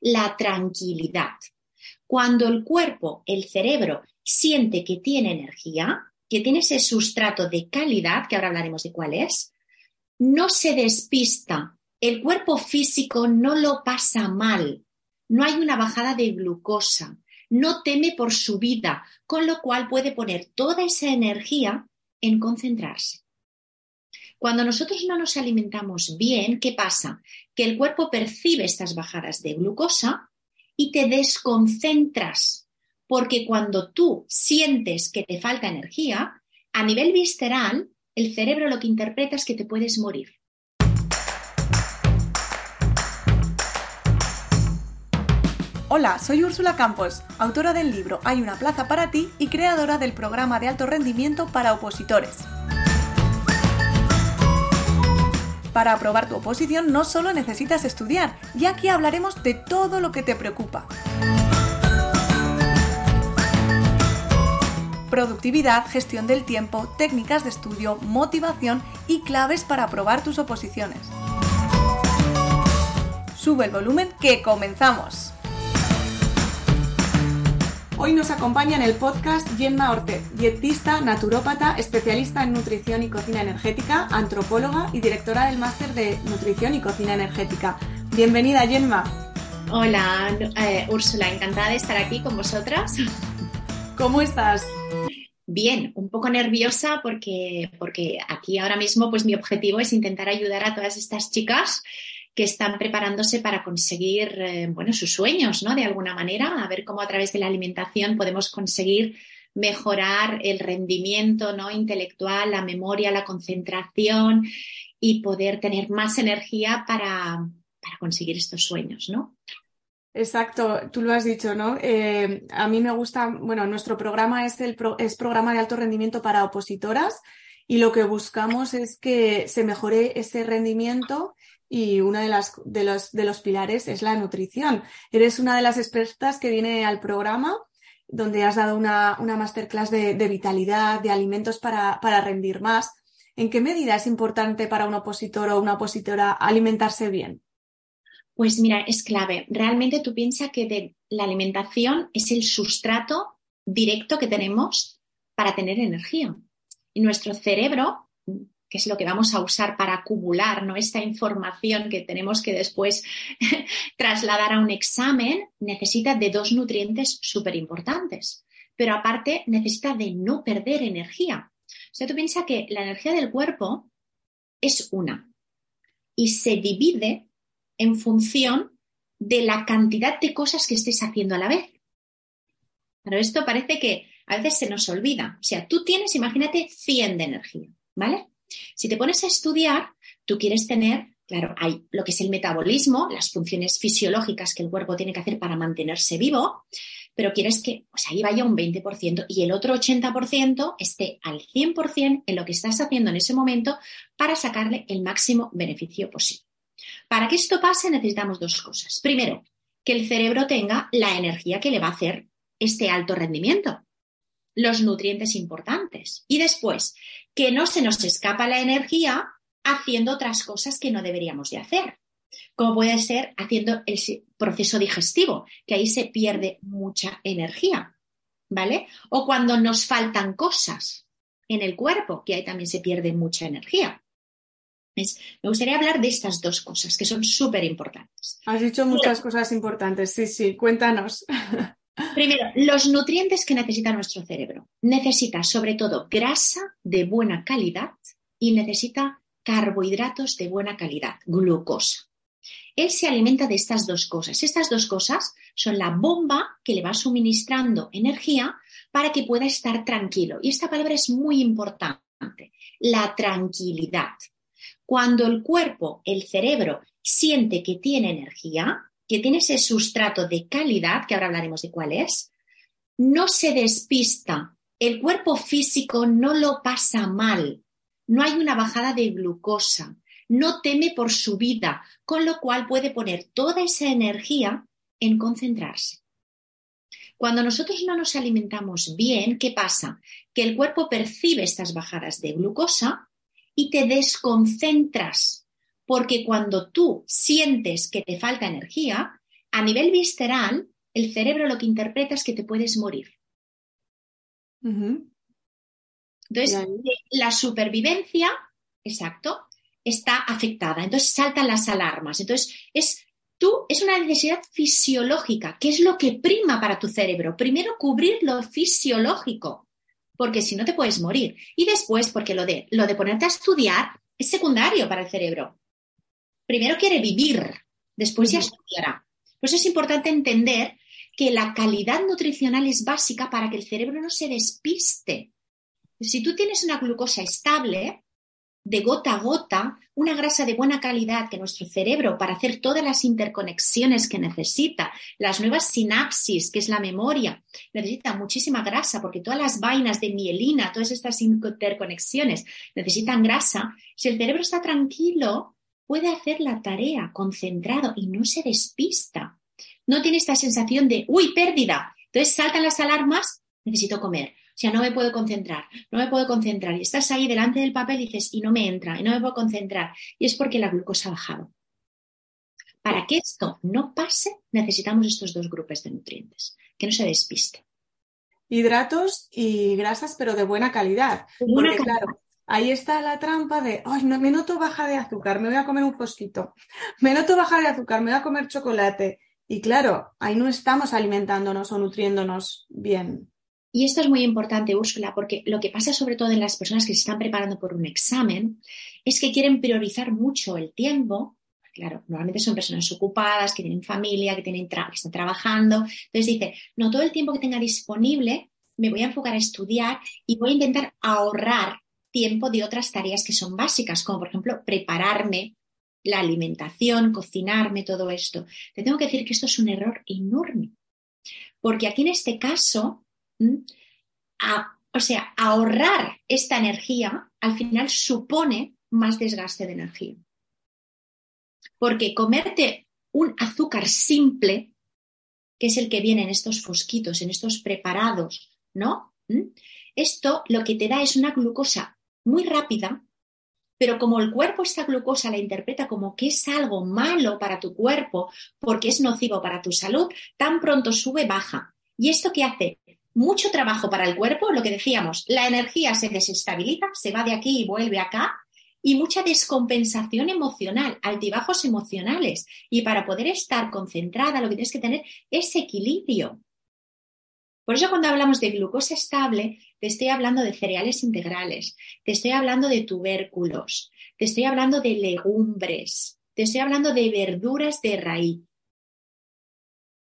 la tranquilidad. Cuando el cuerpo, el cerebro, siente que tiene energía, que tiene ese sustrato de calidad, que ahora hablaremos de cuál es, no se despista, el cuerpo físico no lo pasa mal, no hay una bajada de glucosa, no teme por su vida, con lo cual puede poner toda esa energía en concentrarse. Cuando nosotros no nos alimentamos bien, ¿qué pasa? Que el cuerpo percibe estas bajadas de glucosa y te desconcentras, porque cuando tú sientes que te falta energía, a nivel visceral, el cerebro lo que interpreta es que te puedes morir. Hola, soy Úrsula Campos, autora del libro Hay una plaza para ti y creadora del programa de alto rendimiento para opositores. Para aprobar tu oposición no solo necesitas estudiar, y aquí hablaremos de todo lo que te preocupa. Productividad, gestión del tiempo, técnicas de estudio, motivación y claves para aprobar tus oposiciones. Sube el volumen que comenzamos. Hoy nos acompaña en el podcast Yenma Orte, dietista, naturópata, especialista en nutrición y cocina energética, antropóloga y directora del máster de nutrición y cocina energética. Bienvenida, Yenma. Hola, eh, Úrsula, encantada de estar aquí con vosotras. ¿Cómo estás? Bien, un poco nerviosa porque, porque aquí ahora mismo pues mi objetivo es intentar ayudar a todas estas chicas que están preparándose para conseguir eh, bueno, sus sueños, ¿no? De alguna manera, a ver cómo a través de la alimentación podemos conseguir mejorar el rendimiento ¿no? intelectual, la memoria, la concentración y poder tener más energía para, para conseguir estos sueños, ¿no? Exacto, tú lo has dicho, ¿no? Eh, a mí me gusta, bueno, nuestro programa es el es programa de alto rendimiento para opositoras y lo que buscamos es que se mejore ese rendimiento y uno de, las, de, los, de los pilares es la nutrición. Eres una de las expertas que viene al programa donde has dado una, una masterclass de, vitalidad, de alimentos para, para rendir más. ¿En qué medida es importante para un opositor o una opositora alimentarse bien? Pues mira, es clave. Realmente tú piensas que de la alimentación es el sustrato directo que tenemos para tener energía. Y nuestro cerebro que es lo que vamos a usar para acumular ¿no? esta información que tenemos que después trasladar a un examen, necesita de dos nutrientes súper importantes. Pero aparte necesita de no perder energía. O sea, tú piensas que la energía del cuerpo es una y se divide en función de la cantidad de cosas que estés haciendo a la vez. Pero esto parece que a veces se nos olvida. O sea, tú tienes, imagínate, 100 de energía, ¿vale? Si te pones a estudiar, tú quieres tener, claro, hay lo que es el metabolismo, las funciones fisiológicas que el cuerpo tiene que hacer para mantenerse vivo, pero quieres que pues ahí vaya un 20% y el otro 80% esté al 100% en lo que estás haciendo en ese momento para sacarle el máximo beneficio posible. Para que esto pase necesitamos dos cosas. Primero, que el cerebro tenga la energía que le va a hacer este alto rendimiento, los nutrientes importantes. Y después, que no se nos escapa la energía haciendo otras cosas que no deberíamos de hacer, como puede ser haciendo el proceso digestivo, que ahí se pierde mucha energía, ¿vale? O cuando nos faltan cosas en el cuerpo, que ahí también se pierde mucha energía. me gustaría hablar de estas dos cosas que son súper importantes. Has dicho muchas cosas importantes, sí, sí, cuéntanos. Primero, los nutrientes que necesita nuestro cerebro. Necesita sobre todo grasa de buena calidad y necesita carbohidratos de buena calidad, glucosa. Él se alimenta de estas dos cosas. Estas dos cosas son la bomba que le va suministrando energía para que pueda estar tranquilo. Y esta palabra es muy importante, la tranquilidad. Cuando el cuerpo, el cerebro, siente que tiene energía, que tiene ese sustrato de calidad, que ahora hablaremos de cuál es, no se despista, el cuerpo físico no lo pasa mal, no hay una bajada de glucosa, no teme por su vida, con lo cual puede poner toda esa energía en concentrarse. Cuando nosotros no nos alimentamos bien, ¿qué pasa? Que el cuerpo percibe estas bajadas de glucosa y te desconcentras porque cuando tú sientes que te falta energía, a nivel visceral, el cerebro lo que interpreta es que te puedes morir. Entonces, la supervivencia, exacto, está afectada. Entonces saltan las alarmas. Entonces, es tú es una necesidad fisiológica. ¿Qué es lo que prima para tu cerebro? Primero, cubrir lo fisiológico, porque si no te puedes morir. Y después, porque lo de, lo de ponerte a estudiar es secundario para el cerebro. Primero quiere vivir, después ya estudiará. Por eso es importante entender que la calidad nutricional es básica para que el cerebro no se despiste. Si tú tienes una glucosa estable, de gota a gota, una grasa de buena calidad que nuestro cerebro, para hacer todas las interconexiones que necesita, las nuevas sinapsis, que es la memoria, necesita muchísima grasa, porque todas las vainas de mielina, todas estas interconexiones necesitan grasa. Si el cerebro está tranquilo, puede hacer la tarea concentrado y no se despista. No tiene esta sensación de, uy, pérdida. Entonces saltan las alarmas, necesito comer o sea, no me puedo concentrar, no me puedo concentrar. Y estás ahí delante del papel y dices, y no me entra, y no me puedo concentrar. Y es porque la glucosa ha bajado. Para que esto no pase, necesitamos estos dos grupos de nutrientes, que no se despiste. Hidratos y grasas, pero de buena calidad. porque, claro, ahí está la trampa de, ay, no, me noto baja de azúcar, me voy a comer un fosquito. Me noto baja de azúcar, me voy a comer chocolate. Y claro, ahí no estamos alimentándonos o nutriéndonos bien. Y esto es muy importante, Úrsula, porque lo que pasa sobre todo en las personas que se están preparando por un examen es que quieren priorizar mucho el tiempo. Claro, normalmente son personas ocupadas, que tienen familia, que, tienen que están trabajando. Entonces dice, no todo el tiempo que tenga disponible me voy a enfocar a estudiar y voy a intentar ahorrar tiempo de otras tareas que son básicas, como por ejemplo prepararme la alimentación, cocinarme, todo esto. Te tengo que decir que esto es un error enorme, porque aquí en este caso o sea, ahorrar esta energía al final supone más desgaste de energía. Porque comerte un azúcar simple, que es el que viene en estos fosquitos, en estos preparados, ¿no? Esto lo que te da es una glucosa muy rápida, pero como el cuerpo esta glucosa la interpreta como que es algo malo para tu cuerpo porque es nocivo para tu salud, tan pronto sube, baja. ¿Y esto qué hace? mucho trabajo para el cuerpo, lo que decíamos, la energía se desestabiliza, se va de aquí y vuelve acá, y mucha descompensación emocional, altibajos emocionales. Y para poder estar concentrada, lo que tienes que tener es equilibrio. Por eso cuando hablamos de glucosa estable, te estoy hablando de cereales integrales, te estoy hablando de tubérculos, te estoy hablando de legumbres, te estoy hablando de verduras de raíz.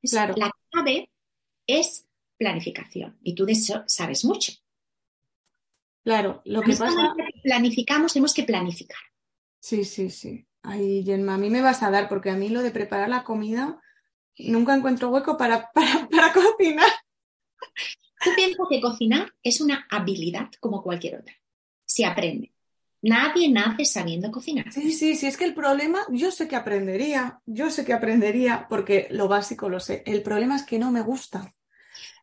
Claro. La clave es planificación. Y tú de eso sabes mucho. Claro, lo que pasa. Planificamos, tenemos que planificar. Sí, sí, sí. Ay, Gemma, a mí me vas a dar, porque a mí lo de preparar la comida nunca encuentro hueco para, para, cocinar. Tú piensas que cocinar es una habilidad como cualquier otra. Se aprende. Nadie nace sabiendo cocinar. Sí, sí, sí, es que el problema, yo sé que aprendería, yo sé que aprendería, porque lo básico lo sé. El problema es que no me gusta.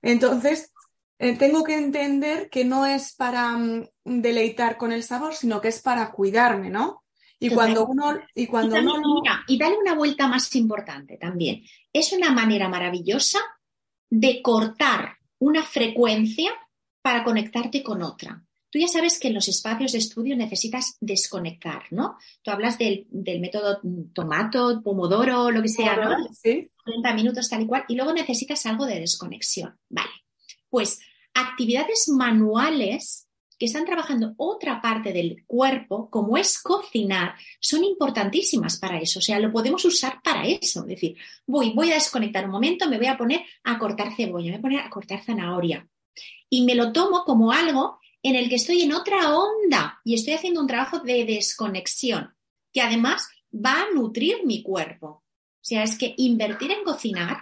Entonces, eh, tengo que entender que no es para mm, deleitar con el sabor, sino que es para cuidarme, ¿no? Y cuando uno... Y, cuando y dale una vuelta más importante también. Es una manera maravillosa de cortar una frecuencia para conectarte con otra. Tú ya sabes que en los espacios de estudio necesitas desconectar, ¿no? Tú hablas del, método tomato, pomodoro, lo que sea, ¿no? Sí. 30 minutos tal y cual, y luego necesitas algo de desconexión. Vale. Pues actividades manuales que están trabajando otra parte del cuerpo, como es cocinar, son importantísimas para eso. O sea, lo podemos usar para eso. Es decir, voy, voy a desconectar un momento, me voy a poner a cortar cebolla, me voy a poner a cortar zanahoria. Y me lo tomo como algo en el que estoy en otra onda y estoy haciendo un trabajo de desconexión, que además va a nutrir mi cuerpo. O sea, es que invertir en cocinar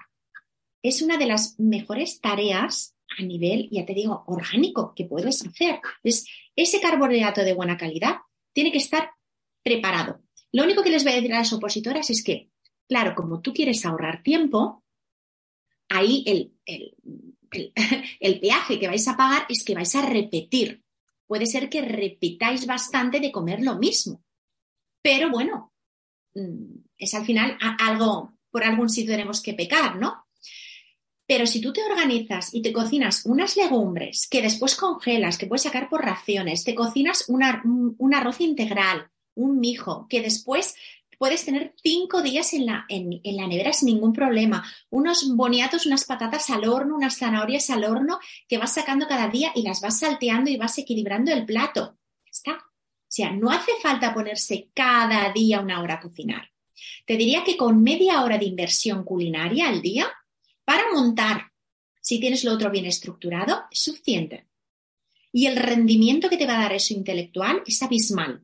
es una de las mejores tareas a nivel, ya te digo, orgánico que puedes hacer. Es, ese carbohidrato de buena calidad tiene que estar preparado. Lo único que les voy a decir a las opositoras es que, claro, como tú quieres ahorrar tiempo, ahí el, el el, peaje que vais a pagar es que vais a repetir. Puede ser que repitáis bastante de comer lo mismo. Pero bueno, mm, es al final algo, por algún sitio tenemos que pecar, ¿no? Pero si tú te organizas y te cocinas unas legumbres que después congelas, que puedes sacar por raciones, te cocinas un, arroz integral, un mijo, que después puedes tener cinco días en la, en, en la nevera sin ningún problema. Unos boniatos, unas patatas al horno, unas zanahorias al horno que vas sacando cada día y las vas salteando y vas equilibrando el plato. está. O sea, no hace falta ponerse cada día una hora a cocinar. Te diría que con media hora de inversión culinaria al día, para montar, si tienes lo otro bien estructurado, es suficiente. Y el rendimiento que te va a dar eso intelectual es abismal.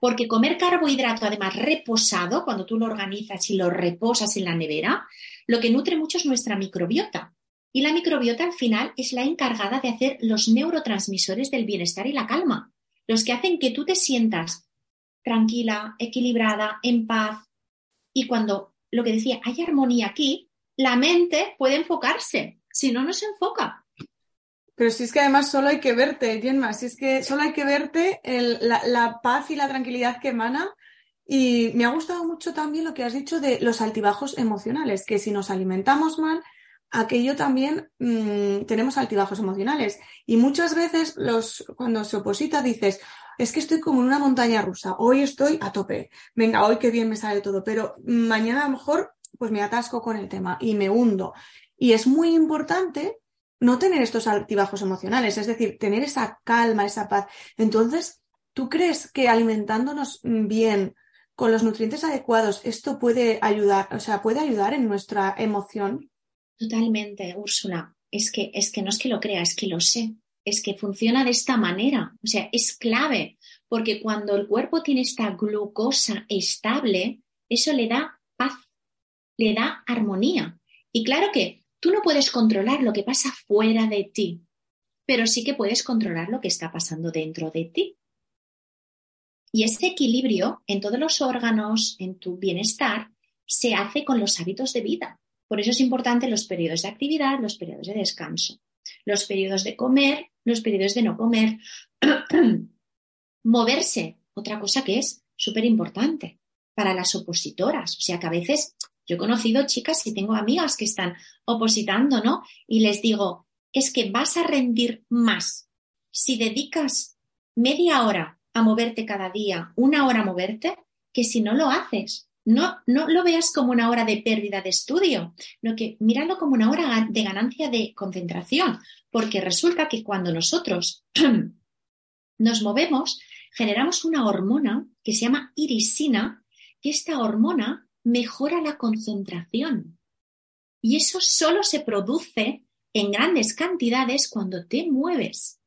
Porque comer carbohidrato, además reposado, cuando tú lo organizas y lo reposas en la nevera, lo que nutre mucho es nuestra microbiota. Y la microbiota al final es la encargada de hacer los neurotransmisores del bienestar y la calma, los que hacen que tú te sientas tranquila, equilibrada, en paz. Y cuando, lo que decía, hay armonía aquí, la mente puede enfocarse, si no, no se enfoca. Pero si es que además solo hay que verte, Jenma, si es que solo hay que verte la, paz y la tranquilidad que emana. Y me ha gustado mucho también lo que has dicho de los altibajos emocionales, que si nos alimentamos mal, aquello también mm, tenemos altibajos emocionales. Y muchas veces los, cuando se oposita dices, es que estoy como en una montaña rusa, hoy estoy a tope, venga, hoy qué bien me sale todo, pero mañana a lo mejor pues me atasco con el tema y me hundo. Y es muy importante no tener estos altibajos emocionales, es decir, tener esa calma, esa paz. Entonces, ¿tú crees que alimentándonos bien, con los nutrientes adecuados, esto puede ayudar, o sea, puede ayudar en nuestra emoción? Totalmente, Úrsula. Es que, es que no es que lo crea, es que lo sé. Es que funciona de esta manera. O sea, es clave, porque cuando el cuerpo tiene esta glucosa estable, eso le da paz, le da armonía. Y claro que tú no puedes controlar lo que pasa fuera de ti, pero sí que puedes controlar lo que está pasando dentro de ti. Y ese equilibrio en todos los órganos, en tu bienestar, se hace con los hábitos de vida. Por eso es importante los periodos de actividad, los periodos de descanso, los periodos de comer, los periodos de no comer. Moverse, otra cosa que es súper importante para las opositoras. O sea que a veces yo he conocido chicas y tengo amigas que están opositando, ¿no? Y les digo, es que vas a rendir más si dedicas media hora a moverte cada día, una hora a moverte, que si no lo haces. No, no lo veas como una hora de pérdida de estudio, no que míralo como una hora de ganancia de concentración, porque resulta que cuando nosotros nos movemos, generamos una hormona que se llama irisina, y esta hormona mejora la concentración. Y eso solo se produce en grandes cantidades cuando te mueves,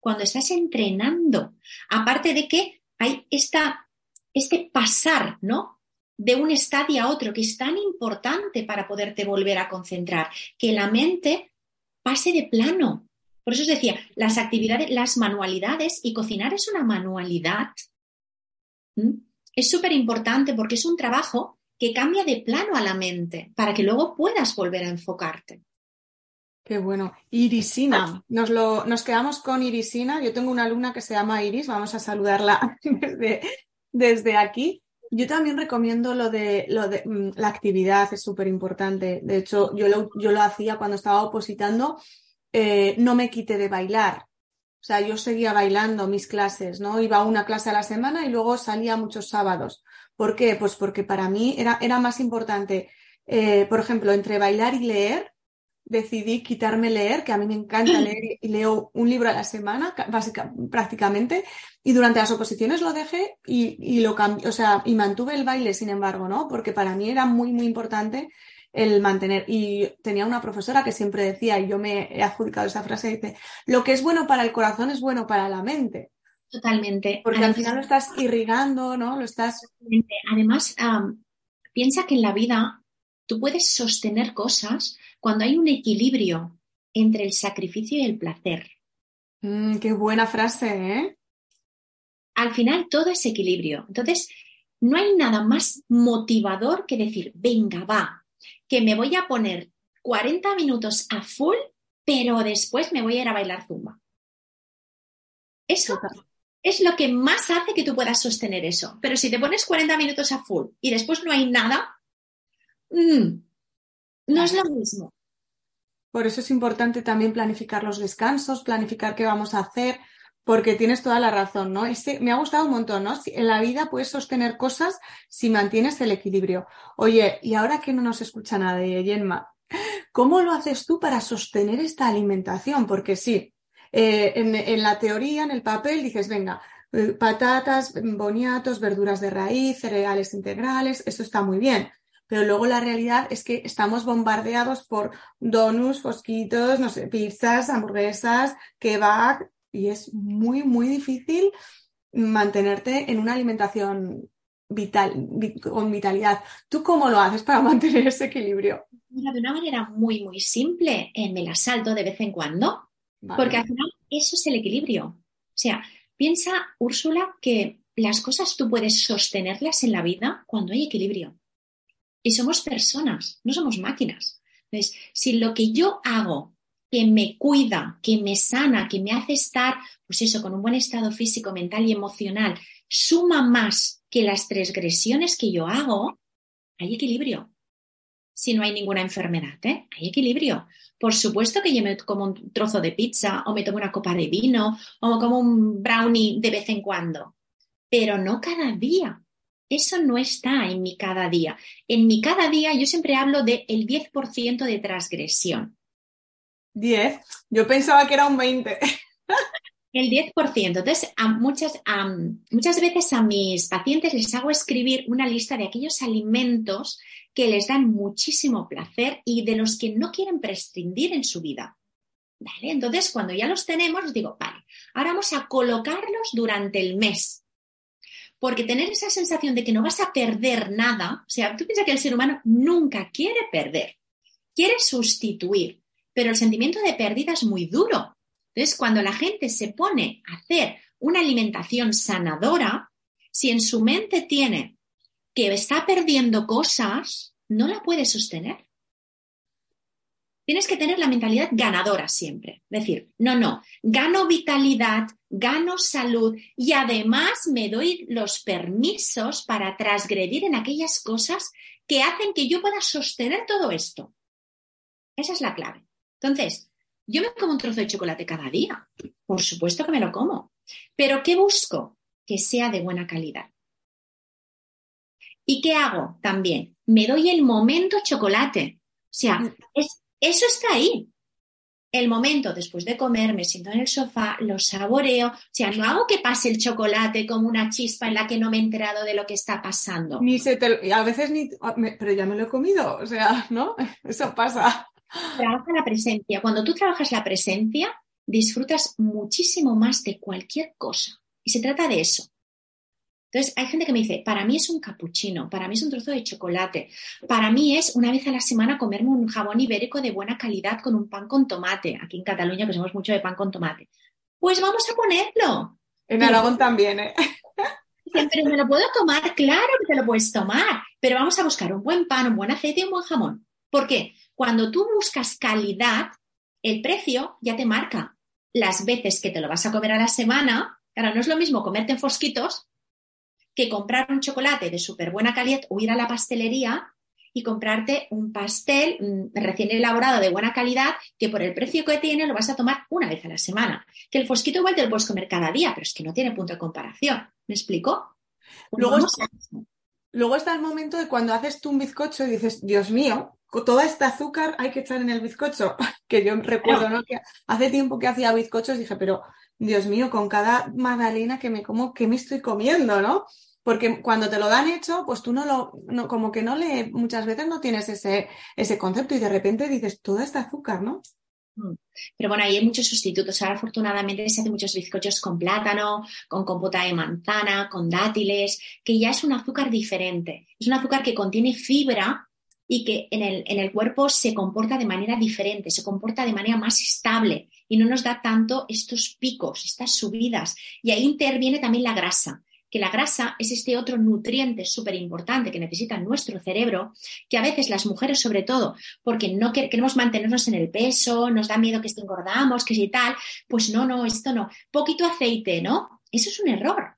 cuando estás entrenando. Aparte de que hay esta, este pasar, ¿no? De un estadio a otro que es tan importante para poderte volver a concentrar, que la mente pase de plano. Por eso os decía, las actividades, las manualidades, y cocinar es una manualidad es súper importante porque es un trabajo que cambia de plano a la mente para que luego puedas volver a enfocarte. Qué bueno. Irisina. Nos, lo, nos quedamos con Irisina. Yo tengo una alumna que se llama Iris. Vamos a saludarla desde, desde aquí. Yo también recomiendo lo de, lo de mm, la actividad, es súper importante. De hecho, yo lo, yo lo hacía cuando estaba opositando. Eh, no me quité de bailar. O sea, yo seguía bailando mis clases, ¿no? Iba a una clase a la semana y luego salía muchos sábados. ¿Por qué? Pues porque para mí era, era más importante, eh, por ejemplo, entre bailar y leer, decidí quitarme leer, que a mí me encanta leer y leo un libro a la semana, básicamente, prácticamente, y durante las oposiciones lo dejé y, y lo cambié, o sea, y mantuve el baile, sin embargo, ¿no? Porque para mí era muy, muy importante el mantener. Y tenía una profesora que siempre decía, y yo me he adjudicado esa frase, dice, lo que es bueno para el corazón es bueno para la mente. Totalmente. Porque al final lo estás irrigando, ¿no? Lo estás. Además, piensa que en la vida tú puedes sostener cosas cuando hay un equilibrio entre el sacrificio y el placer. Mm, qué buena frase, ¿eh? Al final todo es equilibrio. Entonces, no hay nada más motivador que decir, venga, va, que me voy a poner 40 minutos a full, pero después me voy a ir a bailar zumba. Eso es lo que más hace que tú puedas sostener eso. Pero si te pones 40 minutos a full y después no hay nada, mm, no es lo mismo. Por eso es importante también planificar los descansos, planificar qué vamos a hacer, porque tienes toda la razón, ¿no? me ha gustado un montón, ¿no? En la vida puedes sostener cosas si mantienes el equilibrio. Oye, y ahora que no nos escucha nadie, Yenma, ¿cómo lo haces tú para sostener esta alimentación? Porque sí, eh, en, la teoría, en el papel, dices, venga, eh, patatas, boniatos, verduras de raíz, cereales integrales, eso está muy bien. Pero luego la realidad es que estamos bombardeados por donuts, fosquitos, no sé, pizzas, hamburguesas, kebab, y es muy, muy difícil mantenerte en una alimentación vital, con vitalidad. ¿Tú cómo lo haces para mantener ese equilibrio? de una manera muy, muy simple, eh, me la salto de vez en cuando, porque al final eso es el equilibrio. O sea, piensa, Úrsula, que las cosas tú puedes sostenerlas en la vida cuando hay equilibrio. Y somos personas, no somos máquinas. Entonces, si lo que yo hago que me cuida, que me sana, que me hace estar, pues eso, con un buen estado físico, mental y emocional, suma más que las transgresiones que yo hago, hay equilibrio. Si no hay ninguna enfermedad, ¿eh? hay equilibrio. Por supuesto que yo me como un trozo de pizza o me tomo una copa de vino o como un brownie de vez en cuando, pero no cada día. Eso no está en mi cada día. En mi cada día yo siempre hablo del el 10% de transgresión. 10. Yo pensaba que era un 20. El 10%. Entonces, a muchas, muchas veces a mis pacientes les hago escribir una lista de aquellos alimentos que les dan muchísimo placer y de los que no quieren prescindir en su vida. ¿Vale? Entonces, cuando ya los tenemos, les digo, vale, ahora vamos a colocarlos durante el mes. Porque tener esa sensación de que no vas a perder nada, o sea, tú piensas que el ser humano nunca quiere perder, quiere sustituir pero el sentimiento de pérdida es muy duro. Entonces, cuando la gente se pone a hacer una alimentación sanadora, si en su mente tiene que está perdiendo cosas, no la puede sostener. Tienes que tener la mentalidad ganadora siempre. Decir, no, no, gano vitalidad, gano salud y además me doy los permisos para transgredir en aquellas cosas que hacen que yo pueda sostener todo esto. Esa es la clave. Entonces, yo me como un trozo de chocolate cada día. Por supuesto que me lo como. Pero ¿qué busco? Que sea de buena calidad. ¿Y qué hago también? Me doy el momento chocolate. O sea, mm. eso está ahí. El momento después de comer, me siento en el sofá, lo saboreo. O sea, no hago que pase el chocolate como una chispa en la que no me he enterado de lo que está pasando. Ni se te, a veces ni, pero ya me lo he comido. O sea, ¿no? Eso pasa. Trabaja la presencia. Cuando tú trabajas la presencia, disfrutas muchísimo más de cualquier cosa. Y se trata de eso. Entonces, hay gente que me dice, para mí es un capuchino, para mí es un trozo de chocolate, para mí es una vez a la semana comerme un jabón ibérico de buena calidad con un pan con tomate. Aquí en Cataluña, que somos mucho de pan con tomate. Pues vamos a ponerlo. En Aragón también, ¿eh? pero me lo puedo tomar, claro que te lo puedes tomar, pero vamos a buscar un buen pan, un buen aceite y un buen jamón. ¿Por qué? Cuando tú buscas calidad, el precio ya te marca las veces que te lo vas a comer a la semana. Claro, no es lo mismo comerte en fosquitos que comprar un chocolate de súper buena calidad o ir a la pastelería y comprarte un pastel mm, recién elaborado de buena calidad que por el precio que tiene lo vas a tomar una vez a la semana. Que el fosquito igual te lo puedes comer cada día, pero es que no tiene punto de comparación. ¿Me explico? luego está el momento de cuando haces tú un bizcocho y dices, Dios mío, toda este azúcar hay que echar en el bizcocho. Que yo recuerdo, ¿no? Que hace tiempo que hacía bizcochos dije, pero Dios mío, con cada magdalena que me como, ¿qué me estoy comiendo, no? Porque cuando te lo dan hecho, pues tú no lo, no, como que no le, muchas veces no tienes ese, ese concepto y de repente dices, todo este azúcar, ¿no? Mm. Pero bueno, ahí hay muchos sustitutos. Ahora, afortunadamente, se hacen muchos bizcochos con plátano, con compota de manzana, con dátiles, que ya es un azúcar diferente. Es un azúcar que contiene fibra y que en el, en el cuerpo se comporta de manera diferente, se comporta de manera más estable y no nos da tanto estos picos, estas subidas. Y ahí interviene también la grasa, que la grasa es este otro nutriente súper importante que necesita nuestro cerebro, que a veces las mujeres sobre todo, porque no queremos mantenernos en el peso, nos da miedo que engordamos, que si tal, pues no, no, esto no. Poquito aceite, ¿no? Eso es un error.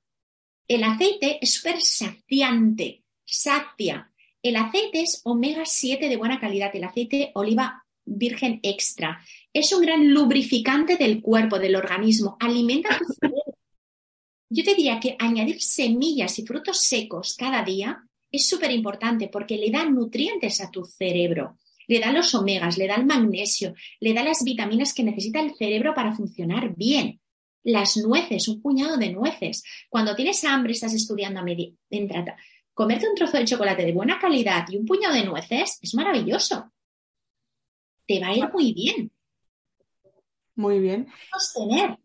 El aceite es súper saciante, sacia. El aceite es omega 7 de buena calidad, el aceite oliva virgen extra. Es un gran lubrificante del cuerpo, del organismo. Alimenta tu cerebro yo te diría que añadir semillas y frutos secos cada día es súper importante porque le da nutrientes a tu cerebro, le da los omegas, le da el magnesio, le da las vitaminas que necesita el cerebro para funcionar bien. Las nueces, un puñado de nueces. Cuando tienes hambre, estás estudiando a media, comerte un trozo de chocolate de buena calidad y un puñado de nueces es maravilloso. Te va a ir muy bien. Muy bien. Sostener.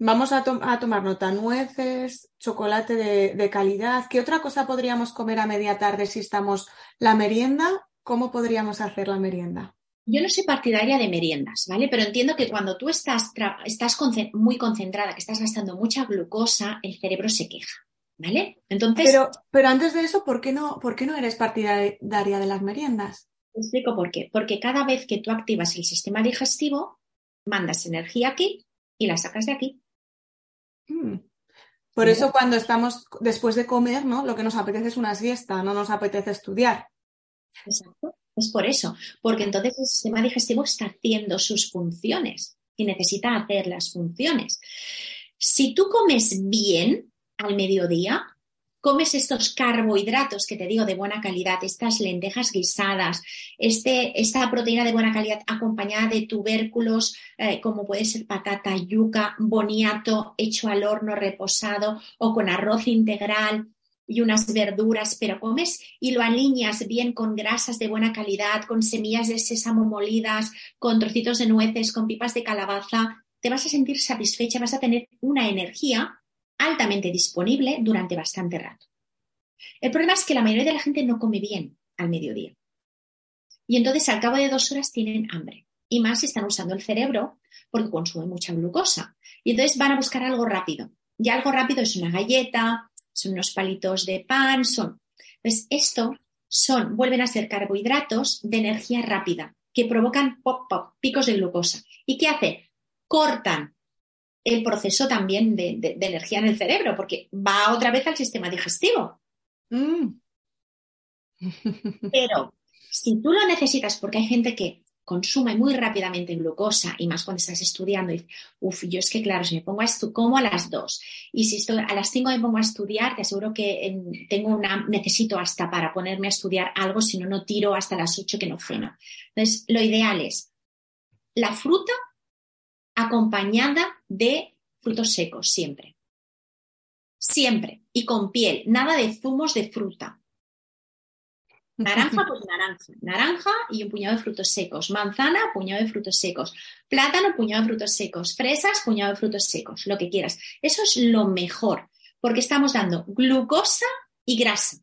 Vamos a, tomar nota, nueces, chocolate de, calidad. ¿Qué otra cosa podríamos comer a media tarde si estamos la merienda? ¿Cómo podríamos hacer la merienda? Yo no soy partidaria de meriendas, ¿vale? Pero entiendo que cuando tú estás, estás muy concentrada, que estás gastando mucha glucosa, el cerebro se queja, ¿vale? Entonces. Pero, pero antes de eso, ¿por qué, no, ¿por qué no eres partidaria de las meriendas? Te explico por qué. Porque cada vez que tú activas el sistema digestivo, mandas energía aquí y la sacas de aquí. Mm. Por eso cuando estamos después de comer, ¿no? Lo que nos apetece es una siesta, no nos apetece estudiar. Exacto. Es por eso, porque entonces el sistema digestivo está haciendo sus funciones y necesita hacer las funciones. Si tú comes bien al mediodía, comes estos carbohidratos que te digo de buena calidad, estas lentejas guisadas, este, esta proteína de buena calidad acompañada de tubérculos eh, como puede ser patata, yuca, boniato hecho al horno reposado o con arroz integral y unas verduras, pero comes y lo alineas bien con grasas de buena calidad, con semillas de sésamo molidas, con trocitos de nueces, con pipas de calabaza, te vas a sentir satisfecha, vas a tener una energía altamente disponible durante bastante rato. El problema es que la mayoría de la gente no come bien al mediodía. Y entonces al cabo de dos horas tienen hambre. Y más si están usando el cerebro porque consumen mucha glucosa. Y entonces van a buscar algo rápido. Y algo rápido es una galleta, son unos palitos de pan, son. Pues esto son, vuelven a ser carbohidratos de energía rápida que provocan pop, pop, picos de glucosa. ¿Y qué hace? Cortan el proceso también de, energía en el cerebro, porque va otra vez al sistema digestivo. Mm. Pero si tú lo necesitas, porque hay gente que consume muy rápidamente glucosa y más cuando estás estudiando, y uff, yo es que claro, si me pongo a estudiar, como a las dos y si estoy a las cinco me pongo a estudiar, te aseguro que tengo una, necesito hasta para ponerme a estudiar algo, si no, no tiro hasta las ocho que no ceno. Entonces, lo ideal es la fruta acompañada de frutos secos, siempre. Siempre. Y con piel, nada de zumos de fruta. Naranja, pues naranja. Naranja y un puñado de frutos secos. Manzana, puñado de frutos secos. Plátano, puñado de frutos secos. Fresas, puñado de frutos secos. Lo que quieras. Eso es lo mejor, porque estamos dando glucosa y grasa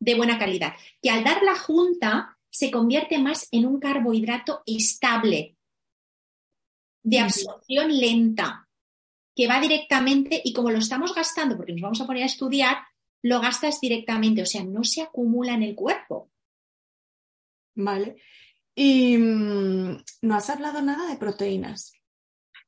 de buena calidad, que al dar la junta se convierte más en un carbohidrato estable, de absorción lenta, que va directamente y como lo estamos gastando, porque nos vamos a poner a estudiar, lo gastas directamente, o sea, no se acumula en el cuerpo. Vale. Y mm, no has hablado nada de proteínas.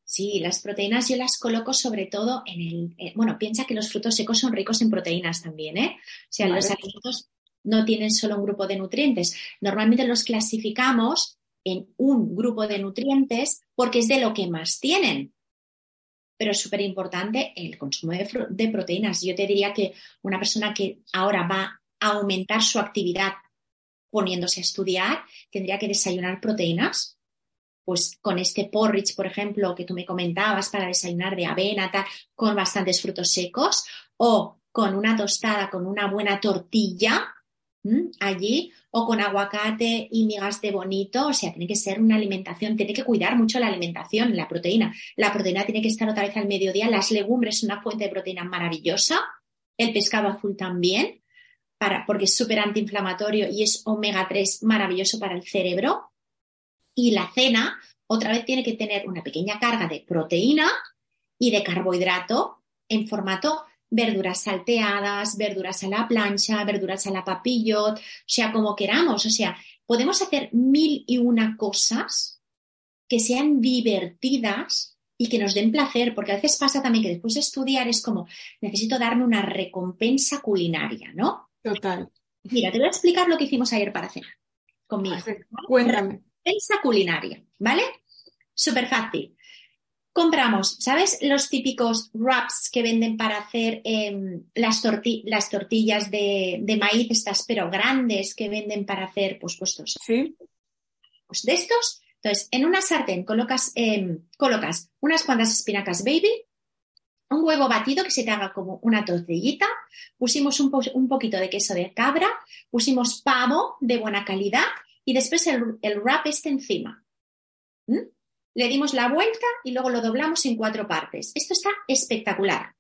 Sí, las proteínas yo las coloco sobre todo en el. Eh, bueno, piensa que los frutos secos son ricos en proteínas también, ¿eh? O sea, los alimentos no tienen solo un grupo de nutrientes. Normalmente los clasificamos en un grupo de nutrientes porque es de lo que más tienen. Pero es súper importante el consumo de, proteínas. Yo te diría que una persona que ahora va a aumentar su actividad poniéndose a estudiar, tendría que desayunar proteínas, pues con este porridge, por ejemplo, que tú me comentabas para desayunar de avena, con bastantes frutos secos, o con una tostada, con una buena tortilla, allí o con aguacate y migas de bonito, o sea, tiene que ser una alimentación, tiene que cuidar mucho la alimentación, la proteína. La proteína tiene que estar otra vez al mediodía, las legumbres son una fuente de proteína maravillosa, el pescado azul también, para, porque es súper antiinflamatorio y es omega 3 maravilloso para el cerebro. Y la cena, otra vez, tiene que tener una pequeña carga de proteína y de carbohidrato en formato verduras salteadas, verduras a la plancha, verduras a la papillot, o sea, como queramos. O sea, podemos hacer mil y una cosas que sean divertidas y que nos den placer, porque a veces pasa también que después de estudiar es como, necesito darme una recompensa culinaria, ¿no? Total. Mira, te voy a explicar lo que hicimos ayer para cenar conmigo. Cuéntame. Recompensa culinaria, ¿vale? Súper fácil. Compramos, ¿sabes? Los típicos wraps que venden para hacer em, las, las, tortillas de, maíz, estas pero grandes que venden para hacer, pues, puestos. Sí. Pues de estos. Entonces, en una sartén colocas, em, colocas unas cuantas espinacas baby, un huevo batido que se te haga como una tortillita, pusimos un, un poquito de queso de cabra, pusimos pavo de buena calidad y después el, el wrap este encima. ¿Mm? Le dimos la vuelta y luego lo doblamos en cuatro partes. Esto está espectacular.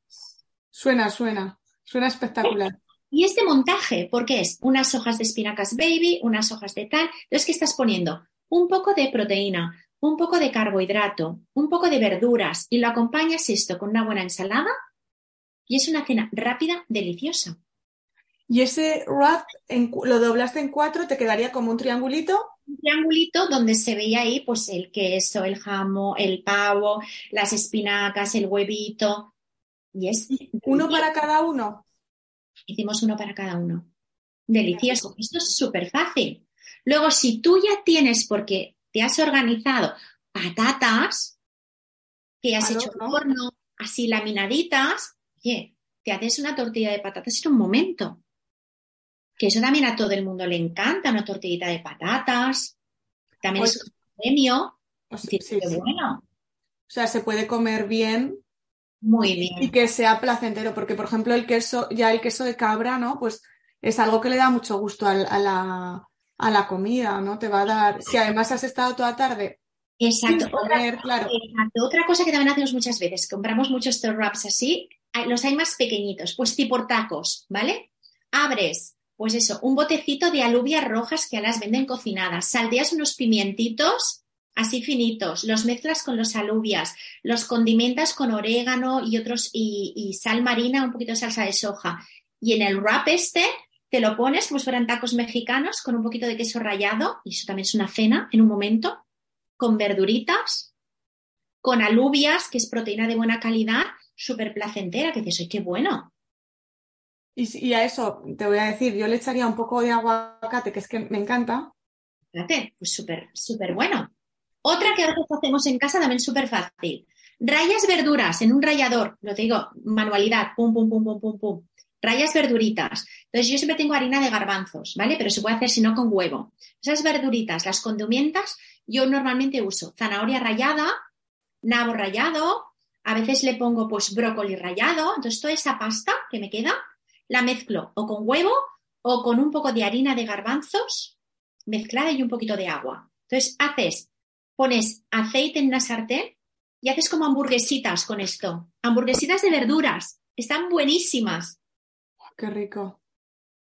Suena, suena, suena espectacular. Y este montaje, porque es unas hojas de espinacas baby, unas hojas de tal, entonces que estás poniendo un poco de proteína, un poco de carbohidrato, un poco de verduras y lo acompañas esto con una buena ensalada y es una cena rápida, deliciosa. Y ese wrap lo doblaste en cuatro, te quedaría como un triangulito un triangulito donde se veía ahí pues el queso, el jamón, el pavo, las espinacas, el huevito. Y es uno para cada uno. Hicimos uno para cada uno. Delicioso. Esto es súper fácil. Luego, si tú ya tienes, porque te has organizado patatas que has hecho en horno, así laminaditas, oye, te haces una tortilla de patatas en un momento que eso también a todo el mundo le encanta, una tortillita de patatas, también es un premio. sí, bueno. O sea, se puede comer bien. Muy bien. Y que sea placentero, porque por ejemplo el queso, ya el queso de cabra, ¿no? Pues es algo que le da mucho gusto a, la, a la comida, ¿no? Te va a dar, si además has estado toda tarde Exacto. Otra, claro. Otra cosa que también hacemos muchas veces, compramos muchos store wraps así, los hay más pequeñitos, pues tipo tacos, ¿vale? Abres, pues eso, un botecito de alubias rojas que a las venden cocinadas. Saldeas unos pimientitos así finitos, los mezclas con los alubias, los condimentas con orégano y otros y, sal marina, un poquito de salsa de soja. Y en el wrap este te lo pones como si fueran tacos mexicanos con un poquito de queso rallado, y eso también es una cena en un momento, con verduritas, con alubias, que es proteína de buena calidad, súper placentera, que dices, ¡ay, qué bueno! Y, a eso te voy a decir, yo le echaría un poco de aguacate, que es que me encanta. Fíjate, pues súper, súper bueno. Otra que a veces hacemos en casa también súper fácil. Rayas verduras en un rallador, lo te digo, manualidad, pum, pum, pum, pum, pum, pum. Rayas verduritas. Entonces yo siempre tengo harina de garbanzos, ¿vale? Pero se puede hacer si no con huevo. Esas verduritas, las condimentas, yo normalmente uso zanahoria rallada, nabo rallado, a veces le pongo pues brócoli rallado. Entonces toda esa pasta que me queda, la mezclo o con huevo o con un poco de harina de garbanzos mezclada y un poquito de agua. Entonces haces, pones aceite en una sartén y haces como hamburguesitas con esto. Hamburguesitas de verduras. Están buenísimas. Qué rico.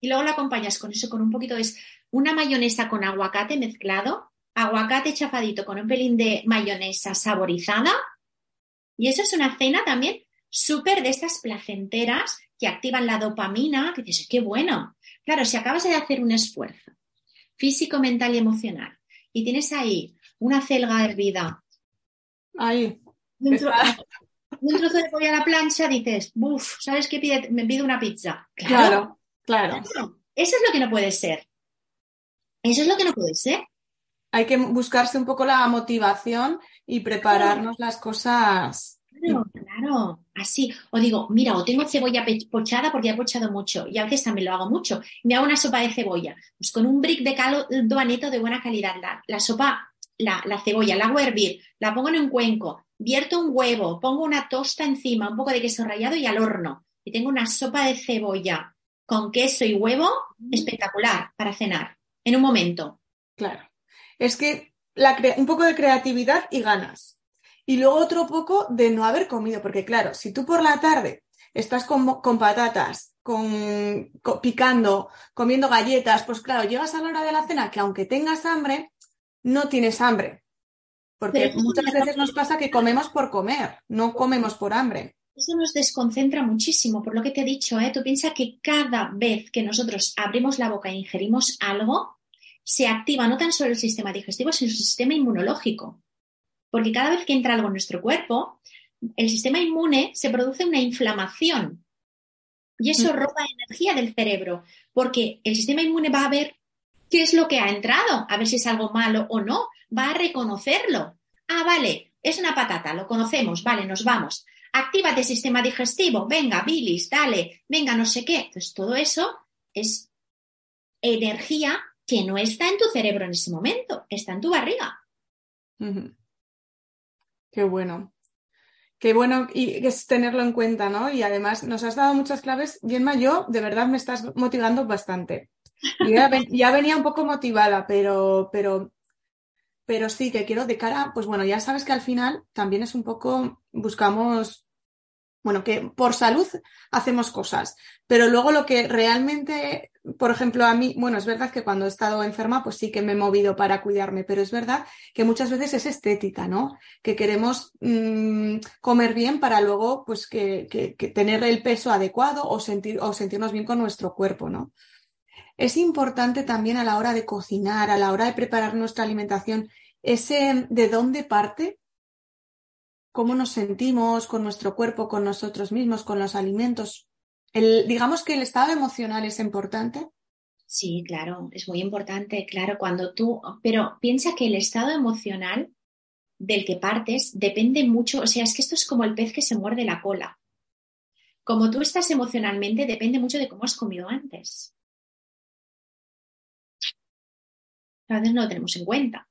Y luego lo acompañas con eso, con un poquito de una mayonesa con aguacate mezclado, aguacate chafadito con un pelín de mayonesa saborizada. Y eso es una cena también súper de estas placenteras que activan la dopamina, que dices, qué bueno. Claro, si acabas de hacer un esfuerzo físico, mental y emocional y tienes ahí una celga hervida, ahí, un, trozo de pollo a la plancha, dices, uff, ¿sabes qué pide? Me pido una pizza. Claro, claro, claro. Eso es lo que no puede ser. Eso es lo que no puede ser. Hay que buscarse un poco la motivación y prepararnos las cosas Claro, claro, así. O digo, mira, o tengo cebolla pochada porque he pochado mucho y a veces también lo hago mucho. Me hago una sopa de cebolla, pues con un brick de caldo neto de buena calidad. La, sopa, la, cebolla, la hago hervir, la pongo en un cuenco, vierto un huevo, pongo una tosta encima, un poco de queso rallado y al horno. Y tengo una sopa de cebolla con queso y huevo mm. espectacular para cenar en un momento. Claro. Es que un poco de creatividad y ganas. Y luego otro poco de no haber comido, porque claro, si tú por la tarde estás con, patatas, con, picando, comiendo galletas, pues claro, llegas a la hora de la cena que aunque tengas hambre, no tienes hambre. Porque muchas veces nos pasa que comemos por comer, no comemos por hambre. Eso nos desconcentra muchísimo, por lo que te he dicho, ¿eh? Tú piensas que cada vez que nosotros abrimos la boca e ingerimos algo, se activa no tan solo el sistema digestivo, sino el sistema inmunológico. Porque cada vez que entra algo en nuestro cuerpo, el sistema inmune se produce una inflamación y eso mm. roba energía del cerebro, porque el sistema inmune va a ver qué es lo que ha entrado, a ver si es algo malo o no, va a reconocerlo. Ah, vale, es una patata, lo conocemos, vale, nos vamos. Actívate sistema digestivo, venga, bilis, dale, venga, no sé qué. Entonces, todo eso es energía que no está en tu cerebro en ese momento, está en tu barriga. Qué bueno. Qué bueno y es tenerlo en cuenta, ¿no? Y además nos has dado muchas claves. Gemma, yo de verdad me estás motivando bastante. Ya, ya, venía un poco motivada, pero, pero, pero sí que quiero de cara, pues bueno, ya sabes que al final también es un poco, buscamos bueno, que por salud hacemos cosas, pero luego lo que realmente, por ejemplo, a mí, bueno, es verdad que cuando he estado enferma, pues sí que me he movido para cuidarme, pero es verdad que muchas veces es estética, ¿no? Que queremos mm, comer bien para luego, pues, que, tener el peso adecuado o, o sentirnos bien con nuestro cuerpo, ¿no? Es importante también a la hora de cocinar, a la hora de preparar nuestra alimentación, ese de dónde parte cómo nos sentimos con nuestro cuerpo, con nosotros mismos, con los alimentos. Digamos que el estado emocional es importante. Sí, claro, es muy importante, claro, cuando tú, pero piensa que el estado emocional del que partes depende mucho, o sea, es que esto es como el pez que se muerde la cola. Como tú estás emocionalmente, depende mucho de cómo has comido antes. A veces no lo tenemos en cuenta.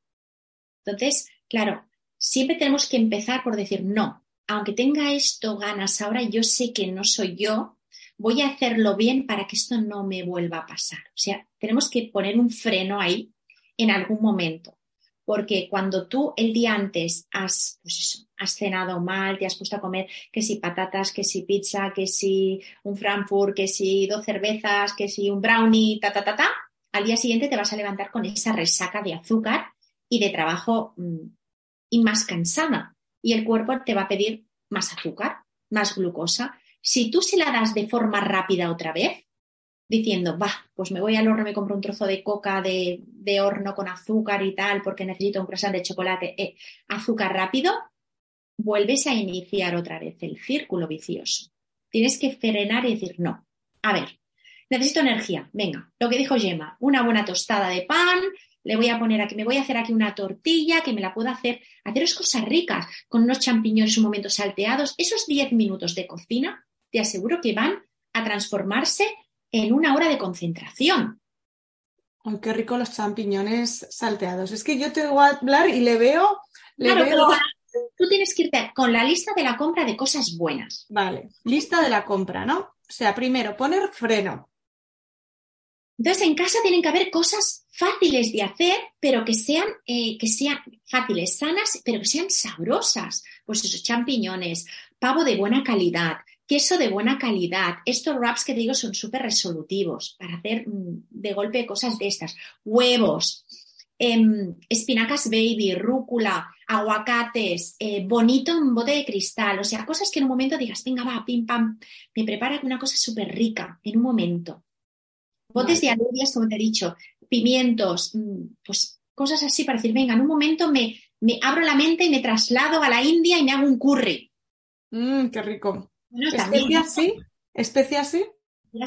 Entonces, claro, siempre tenemos que empezar por decir, no, aunque tenga esto ganas ahora, yo sé que no soy yo, voy a hacerlo bien para que esto no me vuelva a pasar. O sea, tenemos que poner un freno ahí en algún momento. Porque cuando tú el día antes has, pues has cenado mal, te has puesto a comer que si patatas, que si pizza, que si un Frankfurt, que si dos cervezas, que si un brownie, ta, ta, ta, ta, al día siguiente te vas a levantar con esa resaca de azúcar y de trabajo mm, y más cansada. Y el cuerpo te va a pedir más azúcar, más glucosa. Si tú se la das de forma rápida otra vez, diciendo, va, pues me voy al horno, me compro un trozo de coca de, horno con azúcar y tal, porque necesito un croissant de chocolate, eh, azúcar rápido, vuelves a iniciar otra vez el círculo vicioso. Tienes que frenar y decir, no, a ver, necesito energía, venga, lo que dijo Gemma, una buena tostada de pan, le voy a poner aquí, me voy a hacer aquí una tortilla que me la pueda hacer, haceros cosas ricas con unos champiñones un momento salteados. Esos 10 minutos de cocina, te aseguro que van a transformarse en una hora de concentración. Ay, qué rico los champiñones salteados. Es que yo te voy a hablar y le veo. Le veo... tú tienes que irte con la lista de la compra de cosas buenas. Vale, lista de la compra, ¿no? O sea, primero poner freno. Entonces, en casa tienen que haber cosas fáciles de hacer, pero que sean, eh, que sean fáciles, sanas, pero que sean sabrosas. Pues esos champiñones, pavo de buena calidad, queso de buena calidad. Estos wraps que te digo son súper resolutivos para hacer mm, de golpe cosas de estas. Huevos, em, espinacas baby, rúcula, aguacates, eh, bonito en bote de cristal. O sea, cosas que en un momento digas, venga, va, pim, pam, me prepara una cosa súper rica en un momento. Botes de alubias, como te he dicho, pimientos, mm, pues cosas así para decir, venga, en un momento me, me abro la mente y me traslado a la India y me hago un curry. Mmm, qué rico. ¿Especias sí? ¿Especias sí?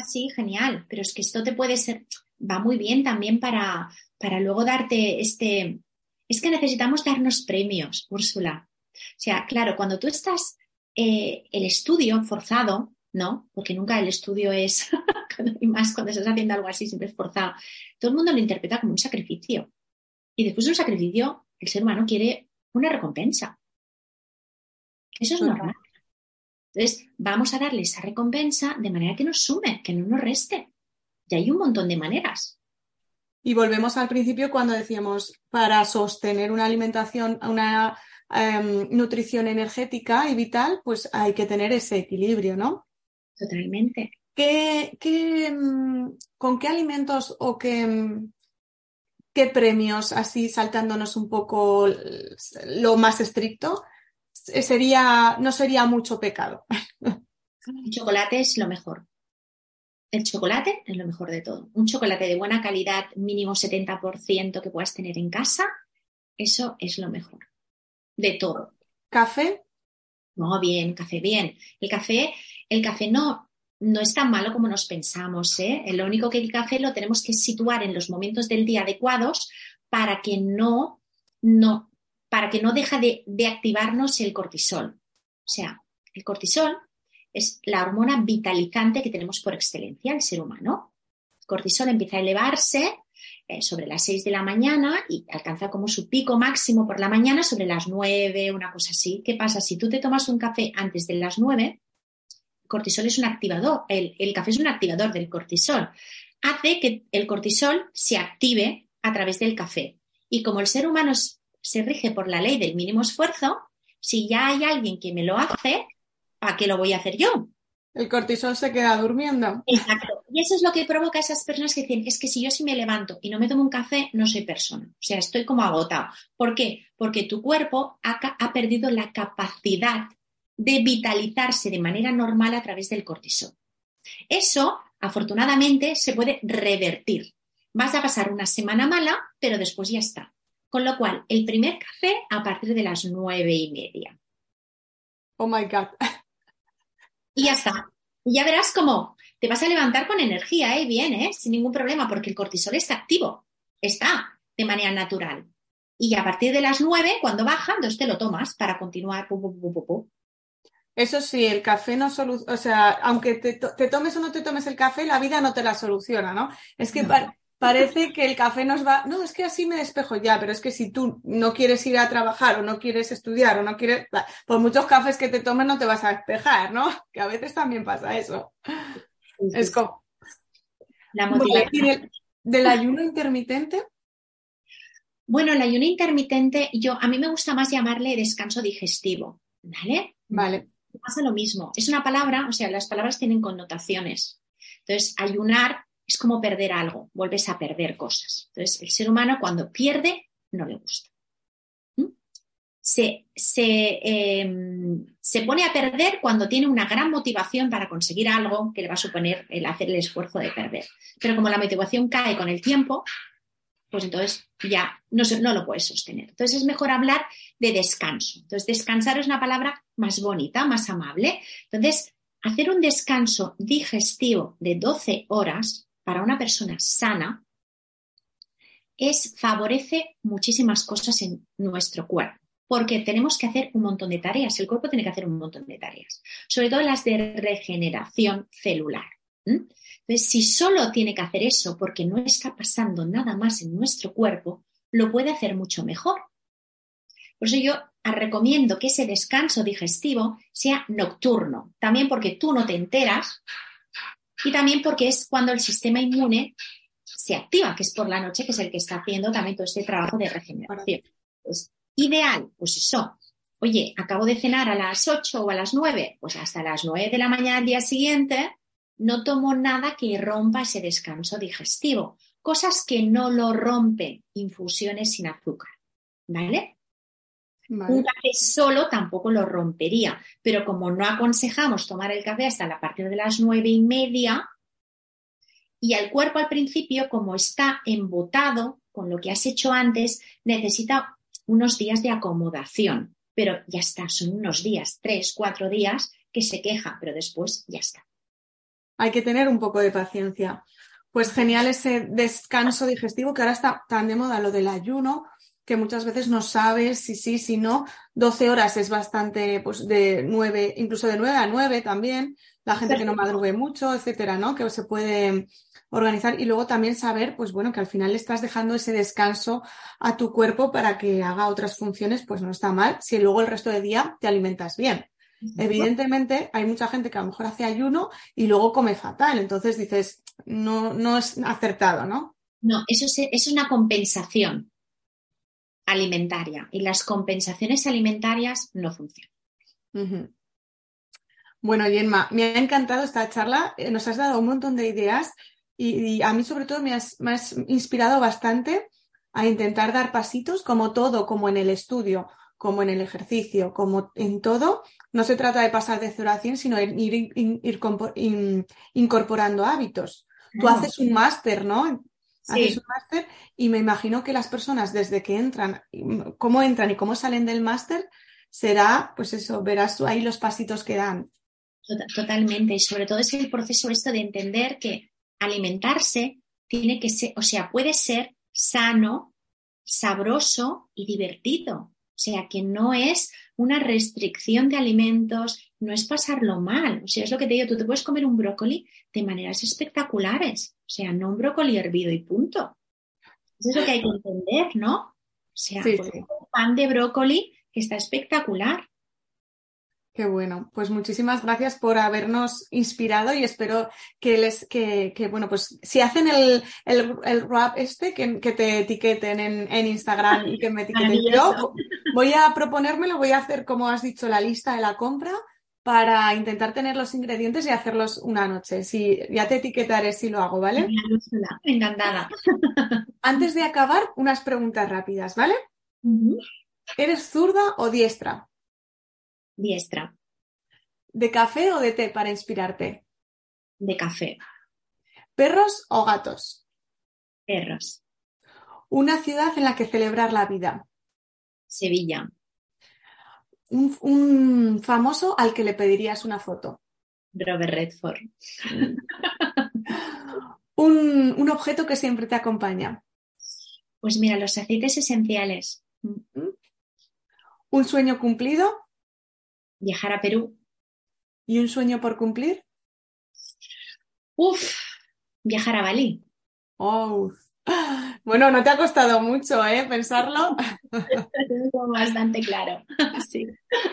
Sí, genial. Pero es que esto te puede ser, va muy bien también para, para luego darte este. Es que necesitamos darnos premios, Úrsula. O sea, claro, cuando tú estás eh, el estudio forzado, ¿no? Porque nunca el estudio es, y más cuando estás haciendo algo así, siempre es forzado. Todo el mundo lo interpreta como un sacrificio. Y después de un sacrificio, el ser humano quiere una recompensa. Eso es normal. Entonces, vamos a darle esa recompensa de manera que nos sume, que no nos reste. Y hay un montón de maneras. Y volvemos al principio cuando decíamos, para sostener una alimentación, una em, nutrición energética y vital, pues hay que tener ese equilibrio, ¿no? Totalmente. ¿Qué, mm, con qué alimentos o qué, mm, qué premios, así saltándonos un poco lo más estricto, sería, no sería mucho pecado. El chocolate es lo mejor. El chocolate es lo mejor de todo. Un chocolate de buena calidad, mínimo 70% que puedas tener en casa, eso es lo mejor. De todo. ¿Café? No, bien, café, bien. El café, el café no, no es tan malo como nos pensamos. ¿eh? Lo único que el café lo tenemos que situar en los momentos del día adecuados para que no, no, para que no deje de, de activarnos el cortisol. O sea, el cortisol es la hormona vitalizante que tenemos por excelencia el ser humano. El cortisol empieza a elevarse eh, sobre las 6 de la mañana y alcanza como su pico máximo por la mañana sobre las 9, una cosa así. ¿Qué pasa? Si tú te tomas un café antes de las 9, el cortisol es un activador, el, el café es un activador del cortisol. Hace que el cortisol se active a través del café. Y como el ser humano se rige por la ley del mínimo esfuerzo, si ya hay alguien que me lo hace, ¿para qué lo voy a hacer yo? El cortisol se queda durmiendo. Exacto. Y eso es lo que provoca a esas personas que dicen, es que si yo sí me levanto y no me tomo un café, no soy persona. O sea, estoy como agotado. ¿Por qué? Porque tu cuerpo ha, ha perdido la capacidad de vitalizarse de manera normal a través del cortisol. Eso, afortunadamente, se puede revertir. Vas a pasar una semana mala, pero después ya está. Con lo cual, el primer café a partir de las nueve y media. Oh my God. Y ya está. Y ya verás cómo te vas a levantar con energía, ¿eh? Bien, ¿eh? Sin ningún problema, porque el cortisol está activo. Está de manera natural. Y a partir de las nueve, cuando baja, entonces te lo tomas para continuar. Eso sí, el café no soluciona, o sea, aunque te, tomes o no te tomes el café, la vida no te la soluciona, ¿no? Es que parece que el café nos va, no, es que así me despejo ya, pero es que si tú no quieres ir a trabajar o no quieres estudiar o no quieres, por muchos cafés que te tomes no te vas a despejar, ¿no? Que a veces también pasa eso. Es como... La motivación. del, ayuno intermitente? Bueno, el ayuno intermitente, yo, a mí me gusta más llamarle descanso digestivo, ¿vale? Vale. Pasa lo mismo. Es una palabra, o sea, las palabras tienen connotaciones. Entonces, ayunar es como perder algo, vuelves a perder cosas. Entonces, el ser humano cuando pierde, no le gusta. ¿Mm? Se, em, se, pone a perder cuando tiene una gran motivación para conseguir algo que le va a suponer el hacer el esfuerzo de perder. Pero como la motivación cae con el tiempo, pues entonces ya no, no lo puedes sostener. Entonces es mejor hablar de descanso. Entonces, descansar es una palabra más bonita, más amable. Entonces, hacer un descanso digestivo de 12 horas para una persona sana es favorece muchísimas cosas en nuestro cuerpo, porque tenemos que hacer un montón de tareas, el cuerpo tiene que hacer un montón de tareas, sobre todo las de regeneración celular. Entonces, si solo tiene que hacer eso porque no está pasando nada más en nuestro cuerpo, lo puede hacer mucho mejor. Por eso yo recomiendo que ese descanso digestivo sea nocturno, también porque tú no te enteras y también porque es cuando el sistema inmune se activa, que es por la noche, que es el que está haciendo también todo este trabajo de regeneración. Pues, ideal, pues eso. Oye, acabo de cenar a las 8 o a las 9, pues hasta las 9 de la mañana del día siguiente no tomo nada que rompa ese descanso digestivo. Cosas que no lo rompen, infusiones sin azúcar. ¿Vale? Un café solo tampoco lo rompería, pero como no aconsejamos tomar el café hasta la partir de las nueve y media, y el cuerpo al principio, como está embotado con lo que has hecho antes, necesita unos días de acomodación. Pero ya está, son unos días, tres, cuatro días que se queja, pero después ya está. Hay que tener un poco de paciencia. Pues genial ese descanso digestivo que ahora está tan de moda lo del ayuno que muchas veces no sabes si sí, si no. 12 horas es bastante, pues de 9, incluso de 9 a 9 también. La gente que no madrugue mucho, etcétera, ¿no? Que se puede organizar y luego también saber, pues bueno, que al final le estás dejando ese descanso a tu cuerpo para que haga otras funciones, pues no está mal, si luego el resto del día te alimentas bien. Evidentemente, hay mucha gente que a lo mejor hace ayuno y luego come fatal. Entonces dices, no, no es acertado, ¿no? No, eso es, es una compensación alimentaria y las compensaciones alimentarias no funcionan. Bueno, Yenma, me ha encantado esta charla, eh, nos has dado un montón de ideas y, a mí sobre todo me has, inspirado bastante a intentar dar pasitos como todo, como en el estudio, como en el ejercicio, como en todo, no se trata de pasar de 0 a 100, sino ir, incorporando hábitos. Tú haces un máster, ¿no? Haces un máster y me imagino que las personas desde que entran, cómo entran y cómo salen del máster, será, pues eso, verás tú ahí los pasitos que dan. Totalmente, y sobre todo es el proceso esto de entender que alimentarse tiene que ser, o sea, puede ser sano, sabroso y divertido. O sea, que no es una restricción de alimentos, no es pasarlo mal. O sea, es lo que te digo, tú te puedes comer un brócoli de maneras espectaculares. O sea, no un brócoli hervido y punto. Eso es lo que hay que entender, ¿no? O sea, un pan de brócoli que está espectacular. Qué bueno, pues muchísimas gracias por habernos inspirado y espero que les, que, que bueno, pues si hacen el, el, el rap este, que, que te etiqueten en, en, Instagram y que me etiqueten. Yo voy a proponérmelo, voy a hacer, como has dicho, la lista de la compra para intentar tener los ingredientes y hacerlos una noche. Si, ya te etiquetaré si lo hago, ¿vale? Encantada. Antes de acabar, unas preguntas rápidas, ¿vale? ¿Eres zurda o diestra? Diestra. ¿De café o de té para inspirarte? De café. ¿Perros o gatos? Perros. ¿Una ciudad en la que celebrar la vida? Sevilla. Un, famoso al que le pedirías una foto? Robert Redford. un, un objeto que siempre te acompaña. Pues mira, los aceites esenciales. ¿Un sueño cumplido? Viajar a Perú. ¿Y un sueño por cumplir? Uf, viajar a Bali. Oh. Bueno, no te ha costado mucho, ¿eh? Pensarlo. Bastante claro. Sí.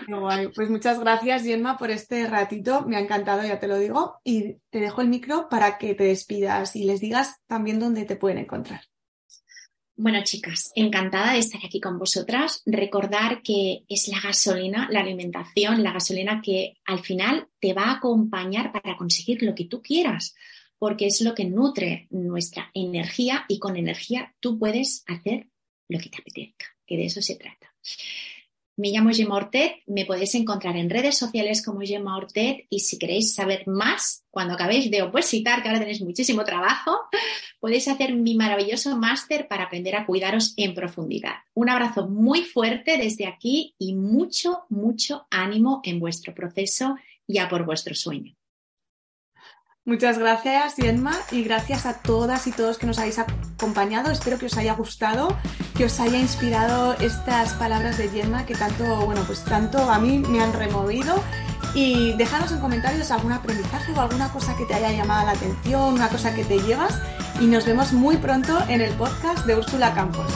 guay. Pues muchas gracias, Gemma, por este ratito. Me ha encantado, ya te lo digo. Y te dejo el micro para que te despidas y les digas también dónde te pueden encontrar. Bueno, chicas, encantada de estar aquí con vosotras. Recordar que es la gasolina, la alimentación, la gasolina que al final te va a acompañar para conseguir lo que tú quieras, porque es lo que nutre nuestra energía y con energía tú puedes hacer lo que te apetezca, que de eso se trata. Me llamo Gemma Ortez, me podéis encontrar en redes sociales como Gemma Ortez y si queréis saber más, cuando acabéis de opositar, que ahora tenéis muchísimo trabajo, podéis hacer mi maravilloso máster para aprender a cuidaros en profundidad. Un abrazo muy fuerte desde aquí y mucho, mucho ánimo en vuestro proceso y a por vuestro sueño. Muchas gracias, Yenma, y gracias a todas y todos que nos habéis acompañado. Espero que os haya gustado, que os haya inspirado estas palabras de Yenma que tanto, bueno, pues tanto a mí me han removido. Y déjanos en comentarios algún aprendizaje o alguna cosa que te haya llamado la atención, una cosa que te llevas. Y nos vemos muy pronto en el podcast de Úrsula Campos.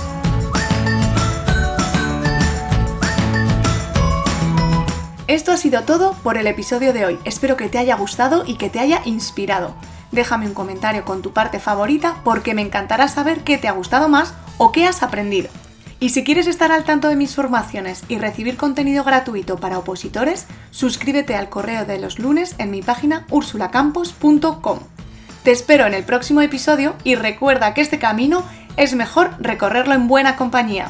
Esto ha sido todo por el episodio de hoy. Espero que te haya gustado y que te haya inspirado. Déjame un comentario con tu parte favorita porque me encantará saber qué te ha gustado más o qué has aprendido. Y si quieres estar al tanto de mis formaciones y recibir contenido gratuito para opositores, suscríbete al correo de los lunes en mi página ursulacampos.com. Te espero en el próximo episodio y recuerda que este camino es mejor recorrerlo en buena compañía.